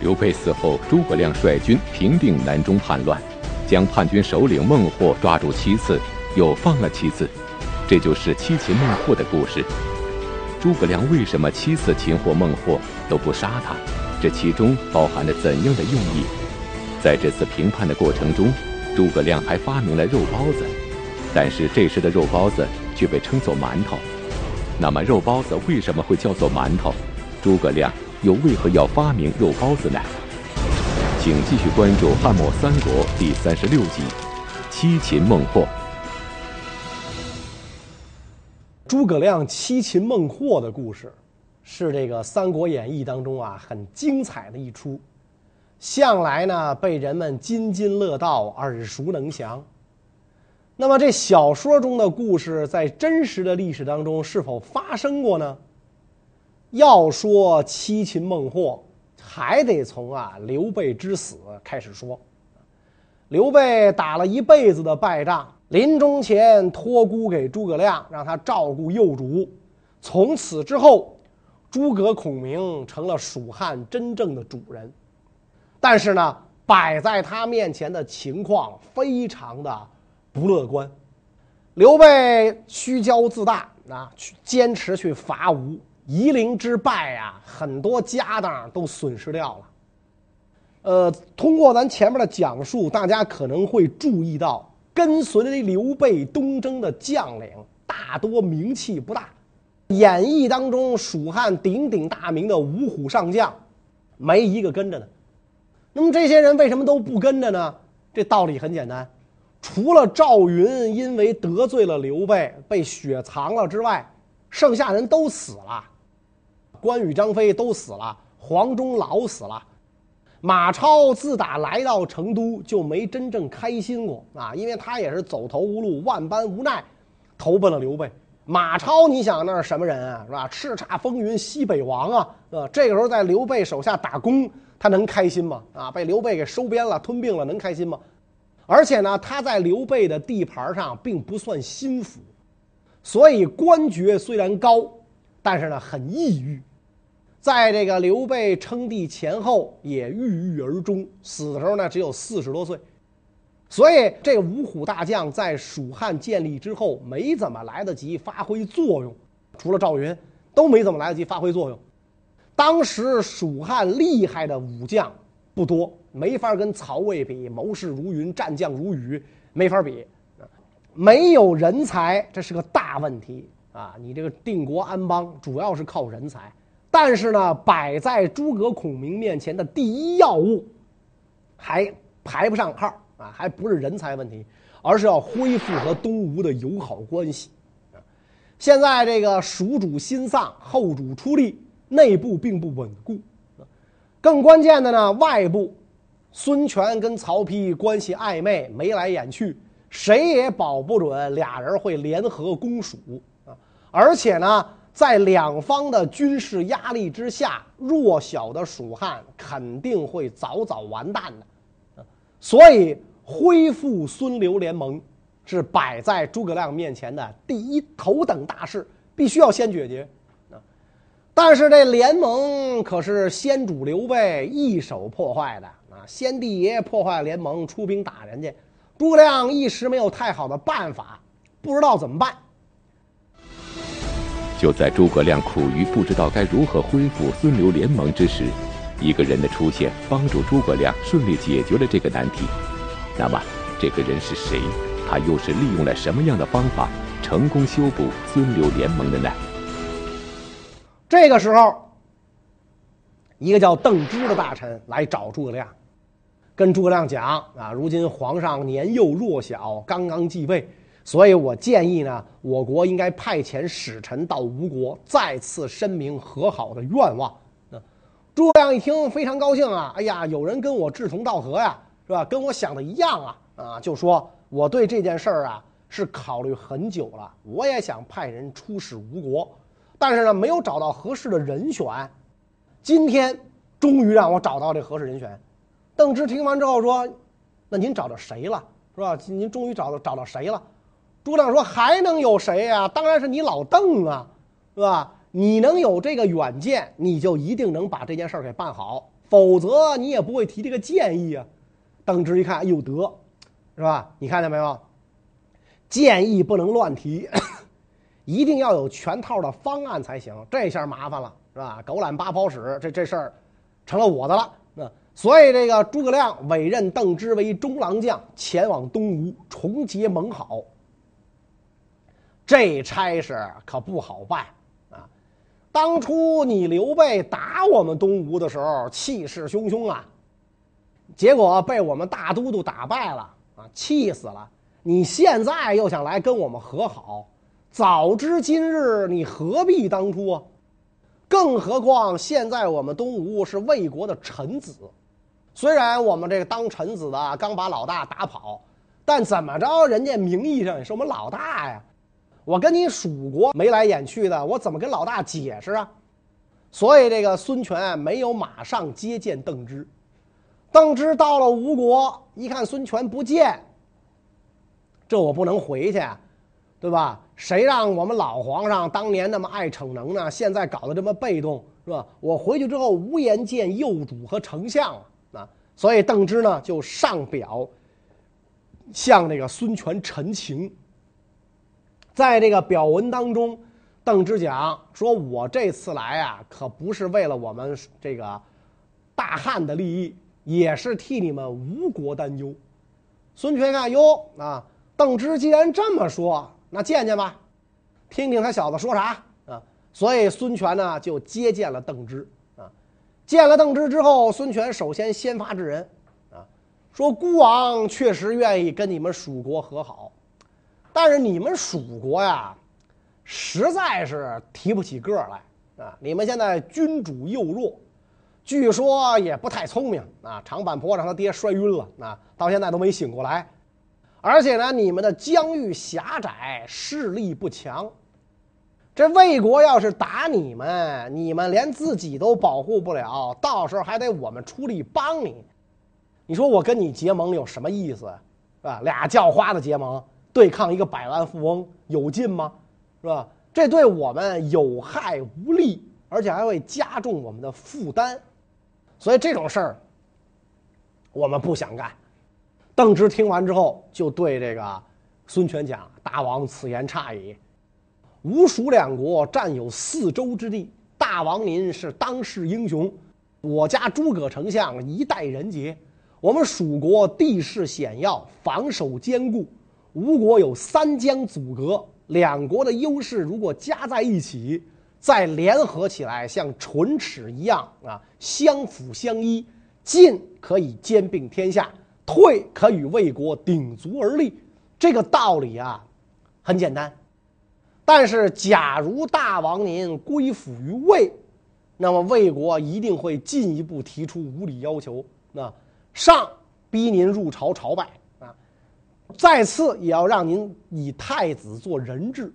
刘备死后，诸葛亮率军平定南中叛乱，将叛军首领孟获抓住七次，又放了七次，这就是七擒孟获的故事。诸葛亮为什么七次擒获孟获都不杀他？这其中包含了怎样的用意？在这次平叛的过程中，诸葛亮还发明了肉包子，但是这时的肉包子却被称作馒头。那么肉包子为什么会叫做馒头？诸葛亮又为何要发明肉包子呢？请继续关注《汉末三国》第三十六集《七擒孟获》。诸葛亮七擒孟获的故事，是这个《三国演义》当中啊很精彩的一出，向来呢被人们津津乐道、耳熟能详。那么这小说中的故事，在真实的历史当中是否发生过呢？要说七擒孟获，还得从啊刘备之死开始说。刘备打了一辈子的败仗，临终前托孤给诸葛亮，让他照顾幼主。从此之后，诸葛孔明成了蜀汉真正的主人。但是呢，摆在他面前的情况非常的不乐观。刘备虚骄自大啊，去坚持去伐吴。夷陵之败啊，很多家当都损失掉了。呃，通过咱前面的讲述，大家可能会注意到，跟随刘备东征的将领大多名气不大。演义当中，蜀汉鼎鼎大名的五虎上将，没一个跟着的。那么这些人为什么都不跟着呢？这道理很简单，除了赵云因为得罪了刘备被雪藏了之外，剩下人都死了。关羽、张飞都死了，黄忠老死了，马超自打来到成都就没真正开心过啊，因为他也是走投无路、万般无奈，投奔了刘备。马超，你想那是什么人啊？是吧？叱咤风云西北王啊，啊，这个时候在刘备手下打工，他能开心吗？啊，被刘备给收编了、吞并了，能开心吗？而且呢，他在刘备的地盘上并不算心腹，所以官爵虽然高，但是呢很抑郁。在这个刘备称帝前后，也郁郁而终，死的时候呢只有四十多岁，所以这五虎大将在蜀汉建立之后没怎么来得及发挥作用，除了赵云都没怎么来得及发挥作用。当时蜀汉厉害的武将不多，没法跟曹魏比，谋士如云，战将如雨，没法比。没有人才，这是个大问题啊！你这个定国安邦主要是靠人才。但是呢，摆在诸葛孔明面前的第一要务，还排不上号啊，还不是人才问题，而是要恢复和东吴的友好关系。现在这个蜀主新丧，后主出力，内部并不稳固。更关键的呢，外部，孙权跟曹丕关系暧昧，眉来眼去，谁也保不准俩人会联合攻蜀啊！而且呢。在两方的军事压力之下，弱小的蜀汉肯定会早早完蛋的，所以恢复孙刘联盟是摆在诸葛亮面前的第一头等大事，必须要先解决。但是这联盟可是先主刘备一手破坏的啊！先帝爷破坏联盟，出兵打人家，诸葛亮一时没有太好的办法，不知道怎么办。就在诸葛亮苦于不知道该如何恢复孙刘联盟之时，一个人的出现帮助诸葛亮顺利解决了这个难题。那么，这个人是谁？他又是利用了什么样的方法成功修补孙刘联盟的呢？这个时候，一个叫邓芝的大臣来找诸葛亮，跟诸葛亮讲啊，如今皇上年幼弱小，刚刚继位。所以我建议呢，我国应该派遣使臣到吴国，再次声明和好的愿望。那诸葛亮一听非常高兴啊，哎呀，有人跟我志同道合呀，是吧？跟我想的一样啊，啊，就说我对这件事儿啊是考虑很久了，我也想派人出使吴国，但是呢，没有找到合适的人选。今天终于让我找到这合适人选。邓芝听完之后说：“那您找到谁了？是吧？您终于找到找到谁了？”诸葛亮说：“还能有谁呀？当然是你老邓啊，是吧？你能有这个远见，你就一定能把这件事儿给办好，否则你也不会提这个建议啊。邓芝一看，哎呦得，是吧？你看见没有？建议不能乱提，一定要有全套的方案才行。这下麻烦了，是吧？狗揽八泡屎，这这事儿成了我的了。那所以这个诸葛亮委任邓芝为中郎将，前往东吴重结盟好。这差事可不好办啊。当初你刘备打我们东吴的时候，气势汹汹啊，结果被我们大都督打败了啊，气死了！你现在又想来跟我们和好，早知今日，你何必当初啊？更何况现在我们东吴是魏国的臣子，虽然我们这个当臣子的刚把老大打跑，但怎么着，人家名义上也是我们老大呀。我跟你蜀国眉来眼去的，我怎么跟老大解释啊？所以这个孙权没有马上接见邓芝。邓芝到了吴国，一看孙权不见，这我不能回去，对吧？谁让我们老皇上当年那么爱逞能呢？现在搞得这么被动，是吧？我回去之后无颜见幼主和丞相啊！所以邓芝呢就上表向那个孙权陈情。在这个表文当中，邓芝讲说：“我这次来啊，可不是为了我们这个大汉的利益，也是替你们吴国担忧。”孙权看哟啊，邓芝既然这么说，那见见吧，听听他小子说啥啊。所以孙权呢就接见了邓芝啊。见了邓芝之后，孙权首先先发制人啊，说：“孤王确实愿意跟你们蜀国和好。”但是你们蜀国呀，实在是提不起个儿来啊！你们现在君主幼弱，据说也不太聪明啊。长坂坡让他爹摔晕了啊，到现在都没醒过来。而且呢，你们的疆域狭窄，势力不强。这魏国要是打你们，你们连自己都保护不了，到时候还得我们出力帮你。你说我跟你结盟有什么意思？啊，俩叫花子结盟。对抗一个百万富翁有劲吗？是吧？这对我们有害无利，而且还会加重我们的负担，所以这种事儿我们不想干。邓芝听完之后，就对这个孙权讲：“大王此言差矣。吴蜀两国占有四州之地，大王您是当世英雄，我家诸葛丞相一代人杰，我们蜀国地势险要，防守坚固。”吴国有三江阻隔，两国的优势如果加在一起，再联合起来，像唇齿一样啊，相辅相依，进可以兼并天下，退可与魏国鼎足而立。这个道理啊，很简单。但是，假如大王您归附于魏，那么魏国一定会进一步提出无理要求，那上逼您入朝朝拜。再次也要让您以太子做人质，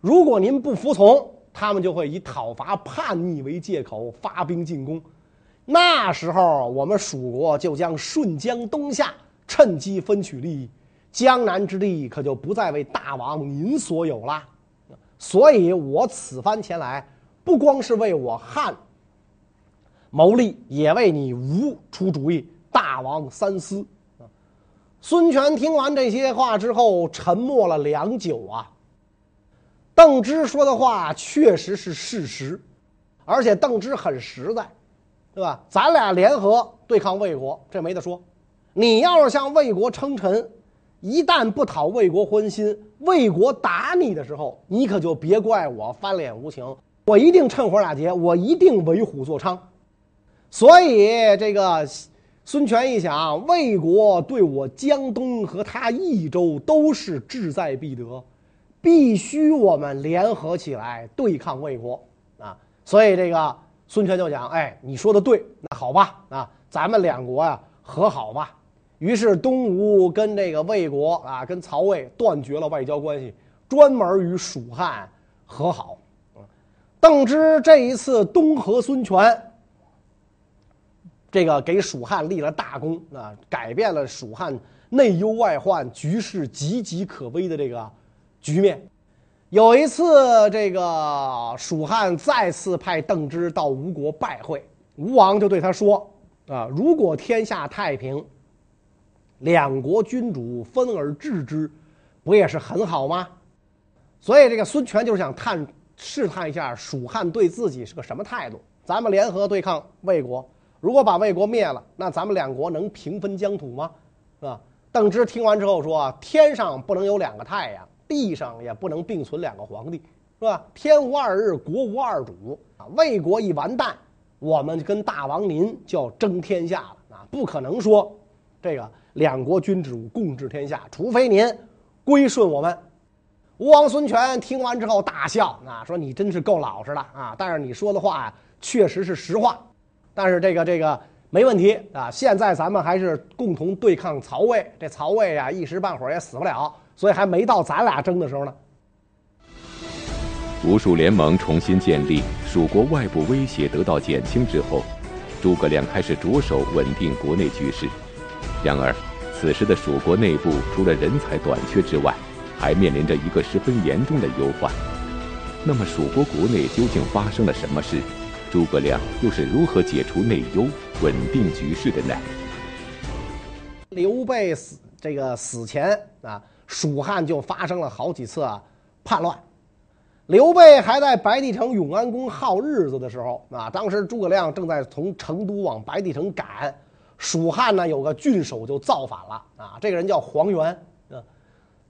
如果您不服从，他们就会以讨伐叛逆为借口发兵进攻。那时候我们蜀国就将顺江东下，趁机分取利益，江南之地可就不再为大王您所有了。所以我此番前来，不光是为我汉谋利，也为你吴出主意。大王三思。孙权听完这些话之后，沉默了良久啊。邓芝说的话确实是事实，而且邓芝很实在，对吧？咱俩联合对抗魏国，这没得说。你要是向魏国称臣，一旦不讨魏国欢心，魏国打你的时候，你可就别怪我翻脸无情，我一定趁火打劫，我一定为虎作伥。所以这个。孙权一想，魏国对我江东和他益州都是志在必得，必须我们联合起来对抗魏国啊！所以这个孙权就讲：“哎，你说的对，那好吧，啊，咱们两国呀和好吧。”于是东吴跟这个魏国啊，跟曹魏断绝了外交关系，专门与蜀汉和好。邓芝这一次东和孙权。这个给蜀汉立了大功啊，改变了蜀汉内忧外患、局势岌岌可危的这个局面，有一次，这个蜀汉再次派邓芝到吴国拜会，吴王就对他说：“啊，如果天下太平，两国君主分而治之，不也是很好吗？”所以，这个孙权就是想探试探一下蜀汉对自己是个什么态度。咱们联合对抗魏国，如果把魏国灭了，那咱们两国能平分疆土吗？是吧？邓芝听完之后说：“天上不能有两个太阳。”地上也不能并存两个皇帝，是吧？天无二日，国无二主啊！魏国一完蛋，我们跟大王您就要争天下了啊！不可能说这个两国君主共治天下，除非您归顺我们。吴王孙权听完之后大笑啊，说：“你真是够老实的啊！但是你说的话，确实是实话。但是这个这个没问题啊！现在咱们还是共同对抗曹魏，这曹魏啊，一时半会儿也死不了。”所以还没到咱俩争的时候呢。吴蜀联盟重新建立，蜀国外部威胁得到减轻之后，诸葛亮开始着手稳定国内局势。然而，此时的蜀国内部除了人才短缺之外，还面临着一个十分严重的忧患。那么，蜀国国内究竟发生了什么事？诸葛亮又是如何解除内忧、稳定局势的呢？刘备死这个死前啊。蜀汉就发生了好几次啊叛乱，刘备还在白帝城永安宫耗日子的时候啊，当时诸葛亮正在从成都往白帝城赶，蜀汉呢有个郡守就造反了啊，这个人叫黄元，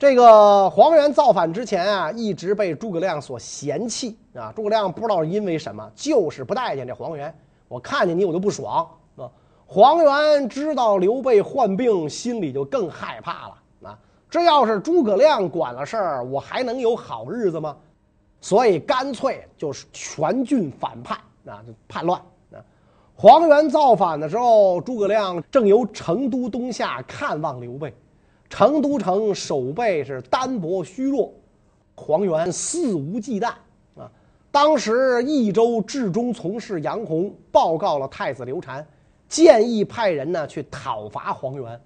这个黄元造反之前啊，一直被诸葛亮所嫌弃啊，诸葛亮不知道因为什么，就是不待见这黄元，我看见你我就不爽啊。黄元知道刘备患病，心里就更害怕了啊。这要是诸葛亮管了事儿，我还能有好日子吗？所以干脆就是全郡反叛啊，就叛乱啊。黄元造反的时候，诸葛亮正由成都东下看望刘备，成都城守备是单薄虚弱，黄元肆无忌惮啊。当时益州治中从事杨洪报告了太子刘禅，建议派人呢去讨伐黄元。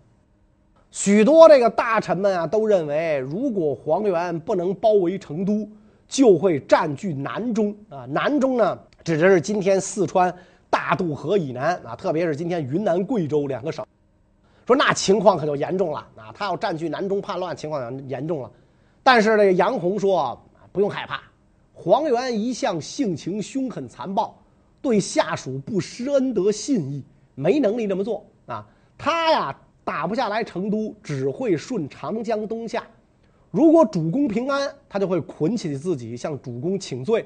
许多这个大臣们啊，都认为，如果黄元不能包围成都，就会占据南中啊。南中呢，指的是今天四川大渡河以南啊，特别是今天云南、贵州两个省。说那情况可就严重了啊！他要占据南中叛乱，情况严重了。但是这个杨洪说，不用害怕，黄元一向性情凶狠残暴，对下属不施恩德信义，没能力这么做啊。他呀。打不下来成都，只会顺长江东下。如果主公平安，他就会捆起自己向主公请罪。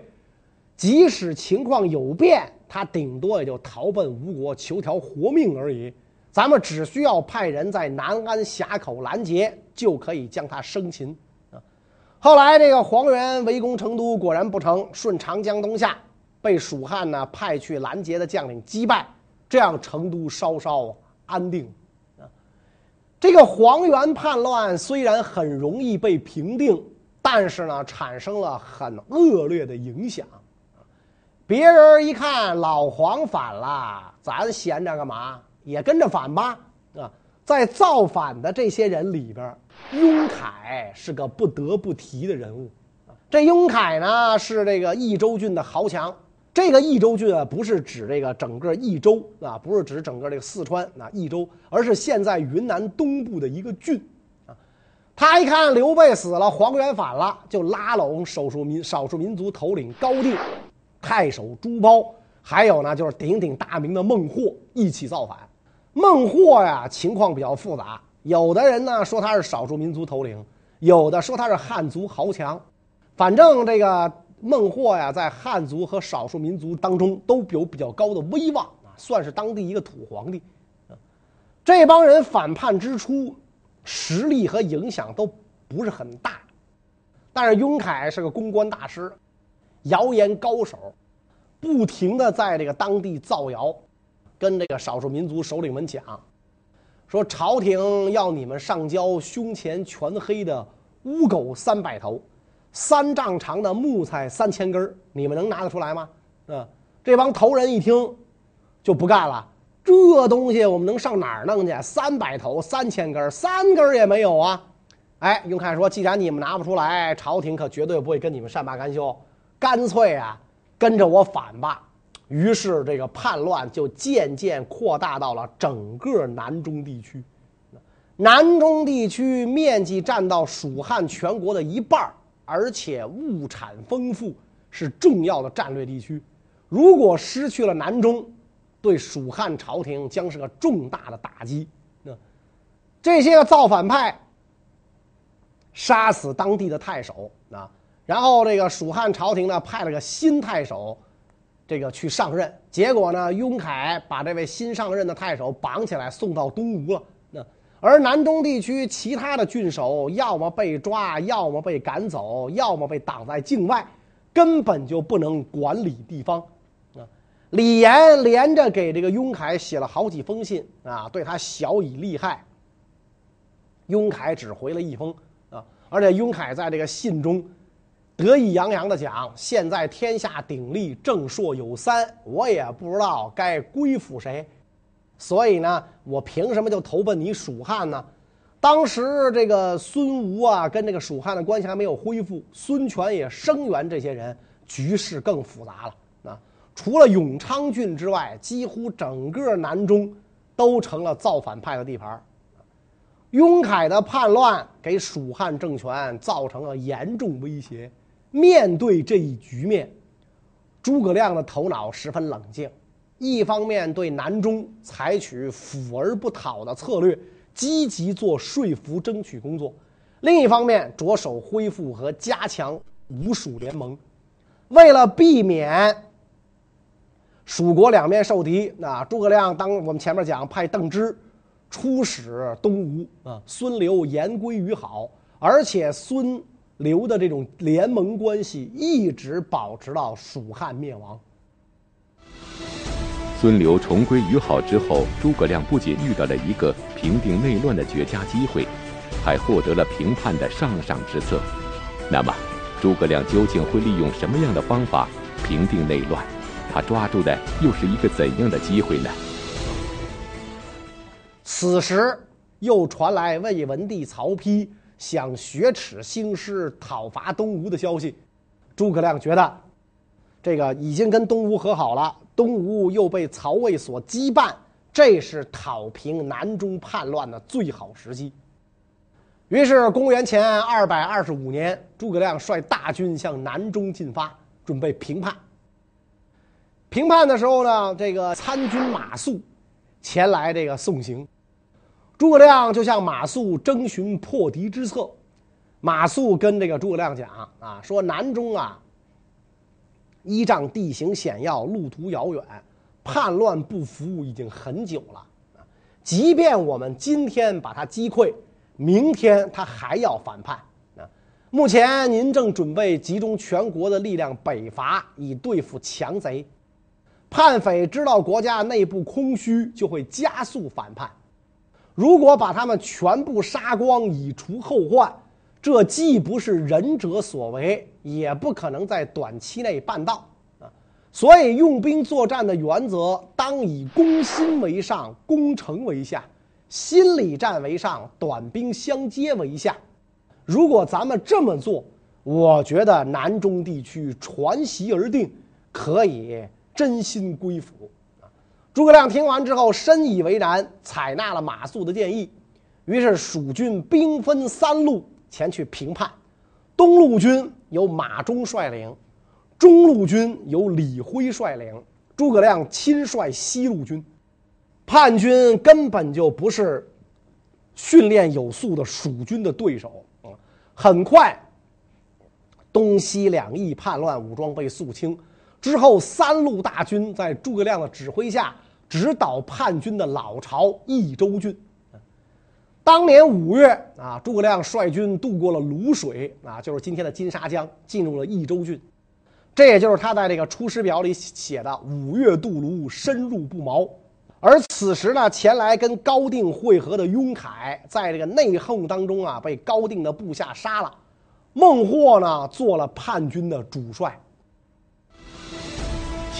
即使情况有变，他顶多也就逃奔吴国求条活命而已。咱们只需要派人在南安峡口拦截，就可以将他生擒。啊，后来这个黄元围攻成都，果然不成，顺长江东下，被蜀汉呢派去拦截的将领击败，这样成都稍稍安定。啊这个黄元叛乱虽然很容易被平定，但是呢，产生了很恶劣的影响。别人一看老黄反了，咱闲着干嘛？也跟着反吧。啊，在造反的这些人里边，雍凯是个不得不提的人物。这雍凯呢，是这个益州郡的豪强。这个益州郡啊，不是指这个整个益州啊，不是指整个这个四川啊，益州，而是现在云南东部的一个郡。他一看刘备死了，黄元反了，就拉拢少数民少数民族头领高定、太守朱褒，还有呢就是鼎鼎大名的孟获一起造反。孟获呀，情况比较复杂，有的人呢说他是少数民族头领，有的说他是汉族豪强，反正这个。孟获呀，在汉族和少数民族当中都有比较高的威望啊，算是当地一个土皇帝。这帮人反叛之初，实力和影响都不是很大，但是雍凯是个公关大师，谣言高手，不停的在这个当地造谣，跟这个少数民族首领们讲，说朝廷要你们上交胸前全黑的乌狗三百头。三丈长的木材三千根，你们能拿得出来吗？嗯，这帮头人一听，就不干了。这东西我们能上哪儿弄去？三百头，三千根，三根也没有啊！哎，雍凯说：“既然你们拿不出来，朝廷可绝对不会跟你们善罢甘休，干脆啊，跟着我反吧。”于是，这个叛乱就渐渐扩大到了整个南中地区。南中地区面积占到蜀汉全国的一半，而且物产丰富，是重要的战略地区。如果失去了南中，对蜀汉朝廷将是个重大的打击。那这些个造反派杀死当地的太守啊，然后这个蜀汉朝廷呢派了个新太守。这个去上任，结果呢，雍凯把这位新上任的太守绑起来送到东吴了。那而南中地区其他的郡守，要么被抓，要么被赶走，要么被挡在境外，根本就不能管理地方。啊，李严连着给这个雍凯写了好几封信啊，对他晓以利害。雍凯只回了一封啊，而且雍凯在这个信中。得意洋洋地讲：“现在天下鼎立，正朔有三，我也不知道该归附谁，所以呢，我凭什么就投奔你蜀汉呢？”当时这个孙吴啊，跟这个蜀汉的关系还没有恢复，孙权也声援这些人，局势更复杂了。啊，除了永昌郡之外，几乎整个南中都成了造反派的地盘。雍凯的叛乱给蜀汉政权造成了严重威胁。面对这一局面，诸葛亮的头脑十分冷静，一方面对南中采取抚而不讨的策略，积极做说服争取工作；另一方面着手恢复和加强吴蜀联盟。为了避免蜀国两面受敌，那诸葛亮当我们前面讲派邓芝出使东吴啊，孙刘言归于好，而且孙。刘的这种联盟关系一直保持到蜀汉灭亡。孙刘重归于好之后，诸葛亮不仅遇到了一个平定内乱的绝佳机会，还获得了平叛的上上之策。那么，诸葛亮究竟会利用什么样的方法平定内乱？他抓住的又是一个怎样的机会呢？此时，又传来魏文帝曹丕。想雪耻兴师讨伐东吴的消息，诸葛亮觉得，这个已经跟东吴和好了，东吴又被曹魏所羁绊，这是讨平南中叛乱的最好时机。于是，公元前二百二十五年，诸葛亮率大军向南中进发，准备平叛。平叛的时候呢，这个参军马谡前来这个送行。诸葛亮就向马谡征询破敌之策，马谡跟这个诸葛亮讲啊，说南中啊，依仗地形险要，路途遥远，叛乱不服已经很久了。即便我们今天把他击溃，明天他还要反叛。目前您正准备集中全国的力量北伐，以对付强贼。叛匪知道国家内部空虚，就会加速反叛。如果把他们全部杀光以除后患，这既不是仁者所为，也不可能在短期内办到啊。所以用兵作战的原则当以攻心为上，攻城为下；心理战为上，短兵相接为下。如果咱们这么做，我觉得南中地区传檄而定，可以真心归服。诸葛亮听完之后深以为然，采纳了马谡的建议。于是蜀军兵分三路前去平叛：东路军由马忠率领，中路军由李辉率领，诸葛亮亲率西路军。叛军根本就不是训练有素的蜀军的对手。啊很快，东西两翼叛乱武装被肃清。之后，三路大军在诸葛亮的指挥下，直捣叛军的老巢益州郡。当年五月啊，诸葛亮率军渡过了泸水啊，就是今天的金沙江，进入了益州郡。这也就是他在这个《出师表》里写的“五月渡泸，深入不毛”。而此时呢，前来跟高定会合的雍凯，在这个内讧当中啊，被高定的部下杀了。孟获呢，做了叛军的主帅。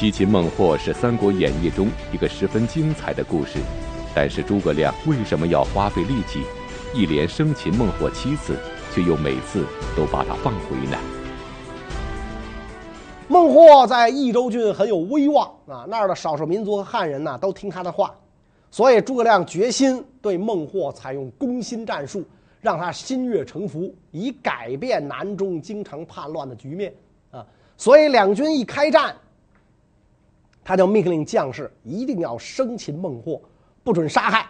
七擒孟获是《三国演义》中一个十分精彩的故事，但是诸葛亮为什么要花费力气，一连生擒孟获七次，却又每次都把他放回呢。孟获在益州郡很有威望啊，那儿的少数民族和汉人呢都听他的话，所以诸葛亮决心对孟获采用攻心战术，让他心悦诚服，以改变南中经常叛乱的局面啊。所以两军一开战，他就命令将士一定要生擒孟获，不准杀害。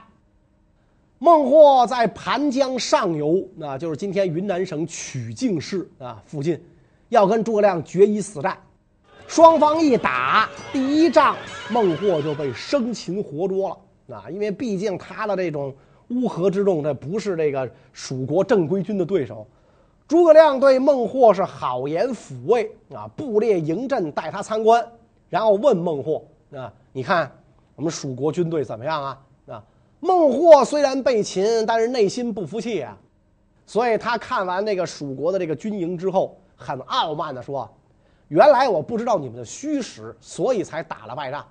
孟获在盘江上游，那就是今天云南省曲靖市啊附近，要跟诸葛亮决一死战。双方一打，第一仗孟获就被生擒活捉了啊！因为毕竟他的这种乌合之众，这不是这个蜀国正规军的对手。诸葛亮对孟获是好言抚慰啊，布列营阵带他参观，然后问孟获啊：“你看我们蜀国军队怎么样啊？”啊孟获虽然被擒，但是内心不服气啊，所以他看完那个蜀国的这个军营之后，很傲慢的说：“原来我不知道你们的虚实，所以才打了败仗。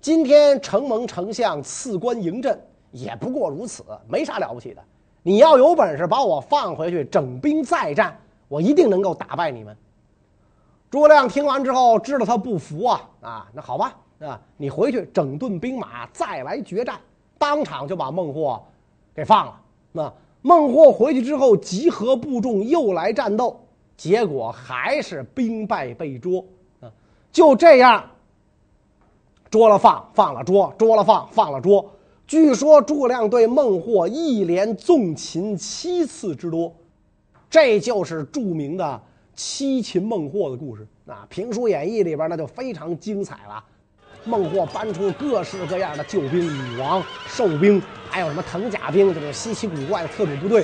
今天承蒙丞相赐官迎阵，也不过如此，没啥了不起的。你要有本事把我放回去，整兵再战，我一定能够打败你们。”诸葛亮听完之后，知道他不服啊啊，那好吧啊，你回去整顿兵马，再来决战。当场就把孟获给放了。那孟获回去之后，集合部众又来战斗，结果还是兵败被捉。啊，就这样，捉了放，放了捉，捉了放，放了捉。据说诸葛亮对孟获一连纵擒七次之多，这就是著名的七擒孟获的故事。啊，《评书演义》里边那就非常精彩了。孟获搬出各式各样的救兵、女王、兽兵，还有什么藤甲兵，这种稀奇古怪的特种部队，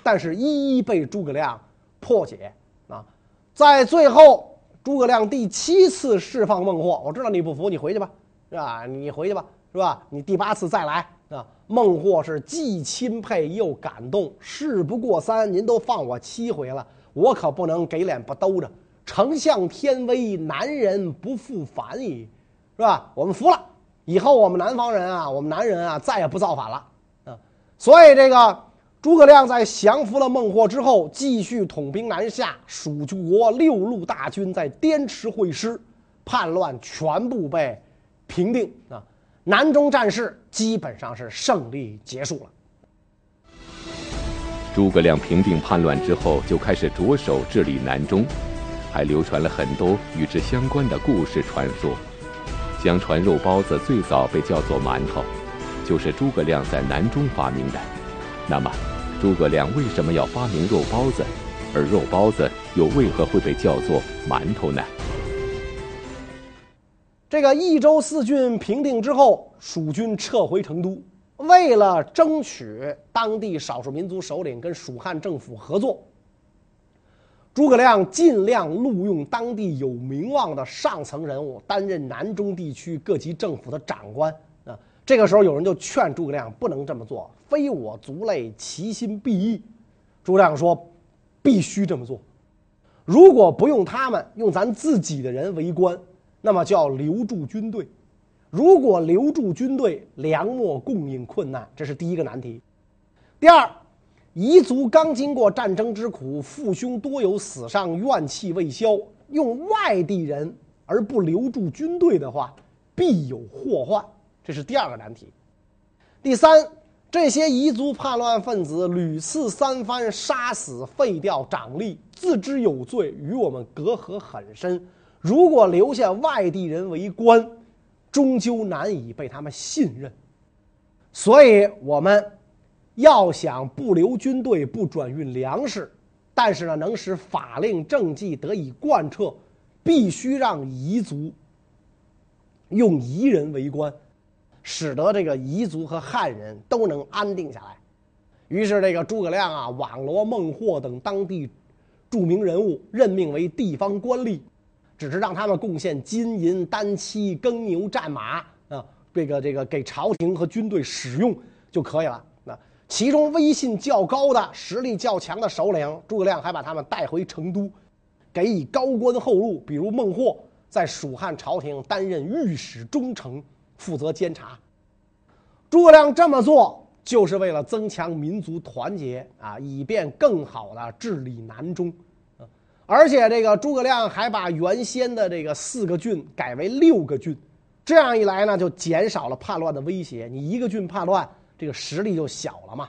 但是一一被诸葛亮破解啊！在最后，诸葛亮第七次释放孟获，我知道你不服，你回去吧，是吧？你回去吧，是吧？你第八次再来啊！孟获是既钦佩又感动，事不过三，您都放我七回了，我可不能给脸不兜着。丞相天威，男人不复反矣。是吧？我们服了，以后我们南方人啊，我们南人啊，再也不造反了，啊！所以这个诸葛亮在降服了孟获之后，继续统兵南下，蜀国六路大军在滇池会师，叛乱全部被平定啊！南中战事基本上是胜利结束了。诸葛亮平定叛乱之后，就开始着手治理南中，还流传了很多与之相关的故事传说。相传肉包子最早被叫做馒头，就是诸葛亮在南中发明的。那么，诸葛亮为什么要发明肉包子？而肉包子又为何会被叫做馒头呢？这个益州四郡平定之后，蜀军撤回成都，为了争取当地少数民族首领跟蜀汉政府合作。诸葛亮尽量录用当地有名望的上层人物担任南中地区各级政府的长官啊。这个时候，有人就劝诸葛亮不能这么做，非我族类，其心必异。诸葛亮说：“必须这么做。如果不用他们，用咱自己的人为官，那么就要留住军队。如果留住军队，粮秣供应困难，这是第一个难题。第二。”彝族刚经过战争之苦，父兄多有死伤，怨气未消。用外地人而不留住军队的话，必有祸患。这是第二个难题。第三，这些彝族叛乱分子屡次三番杀死、废掉长吏，自知有罪，与我们隔阂很深。如果留下外地人为官，终究难以被他们信任。所以，我们。要想不留军队、不转运粮食，但是呢，能使法令政绩得以贯彻，必须让彝族用彝人为官，使得这个彝族和汉人都能安定下来。于是，这个诸葛亮啊，网罗孟获等当地著名人物，任命为地方官吏，只是让他们贡献金银、丹漆、耕牛、战马啊，这个这个给朝廷和军队使用就可以了。那其中威信较高的、实力较强的首领，诸葛亮还把他们带回成都，给以高官厚禄。比如孟获在蜀汉朝廷担任御史中丞，负责监察。诸葛亮这么做，就是为了增强民族团结啊，以便更好的治理南中。而且这个诸葛亮还把原先的这个四个郡改为六个郡，这样一来呢，就减少了叛乱的威胁。你一个郡叛乱，这个实力就小了嘛。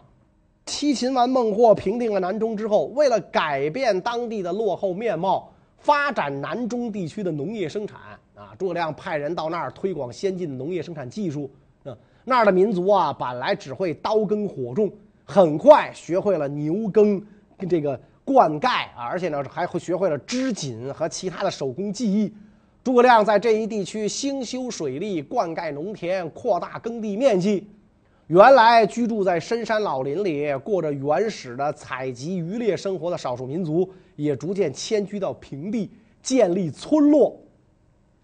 七擒完孟获，平定了南中之后，为了改变当地的落后面貌，发展南中地区的农业生产啊，诸葛亮派人到那儿推广先进的农业生产技术。嗯，那儿的民族啊，本来只会刀耕火种，很快学会了牛耕跟这个。灌溉啊，而且呢还会学会了织锦和其他的手工技艺。诸葛亮在这一地区兴修水利、灌溉农田、扩大耕地面积。原来居住在深山老林里、过着原始的采集渔猎生活的少数民族，也逐渐迁居到平地，建立村落，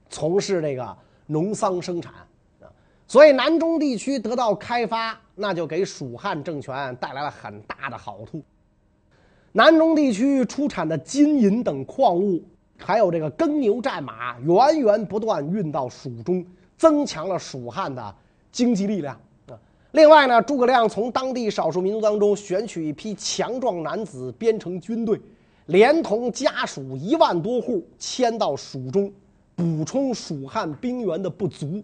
从事这个农桑生产啊。所以南中地区得到开发，那就给蜀汉政权带来了很大的好处。南中地区出产的金银等矿物，还有这个耕牛战马，源源不断运到蜀中，增强了蜀汉的经济力量啊。另外呢，诸葛亮从当地少数民族当中选取一批强壮男子编成军队，连同家属一万多户迁到蜀中，补充蜀汉兵员的不足。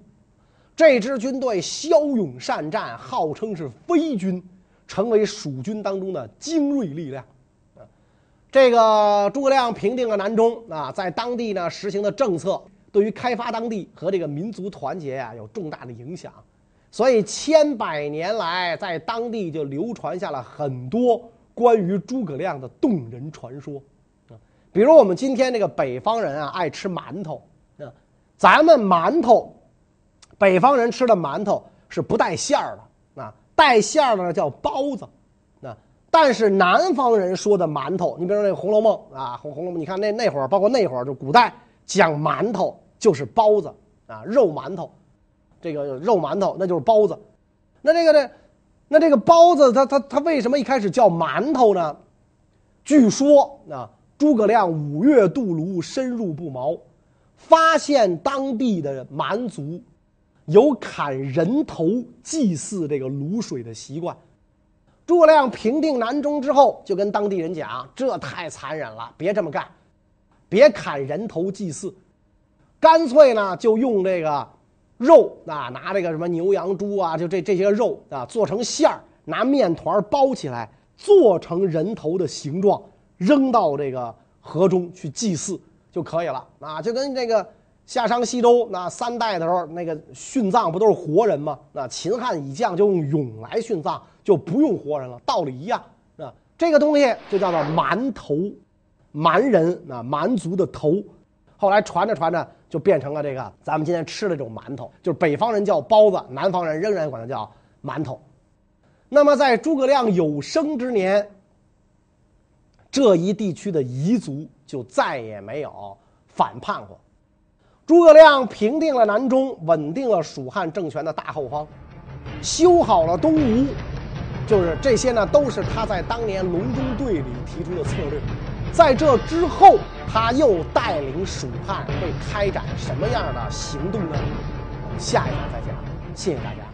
这支军队骁勇善战，号称是飞军，成为蜀军当中的精锐力量。这个诸葛亮平定了南中啊，在当地呢实行的政策，对于开发当地和这个民族团结啊有重大的影响，所以千百年来在当地就流传下了很多关于诸葛亮的动人传说啊。比如我们今天这个北方人啊爱吃馒头啊，咱们馒头，北方人吃的馒头是不带馅儿的啊，带馅儿的叫包子。但是南方人说的馒头，你比如说那个《红楼梦》啊，《红红楼梦》，你看那那会儿，包括那会儿，就古代讲馒头就是包子啊，肉馒头，这个肉馒头那就是包子。那这个呢，那这个包子它它它为什么一开始叫馒头呢？据说啊，诸葛亮五月渡泸，深入不毛，发现当地的蛮族有砍人头祭祀这个泸水的习惯。诸葛亮平定南中之后，就跟当地人讲：“这太残忍了，别这么干，别砍人头祭祀，干脆呢就用这个肉啊，拿这个什么牛羊猪啊，就这这些肉啊做成馅儿，拿面团包起来，做成人头的形状，扔到这个河中去祭祀就可以了啊，就跟这个夏商西周那三代的时候那个殉葬不都是活人吗？那秦汉以降就用俑来殉葬。”就不用活人了，道理一样啊。这个东西就叫做蛮头，蛮人啊，蛮族的头。后来传着传着，就变成了这个咱们今天吃的这种馒头，就是北方人叫包子，南方人仍然管它叫馒头。那么在诸葛亮有生之年，这一地区的彝族就再也没有反叛过。诸葛亮平定了南中，稳定了蜀汉政权的大后方，修好了东吴。就是这些呢，都是他在当年隆中对里提出的策略。在这之后，他又带领蜀汉会开展什么样的行动呢？我们下一场再讲。谢谢大家。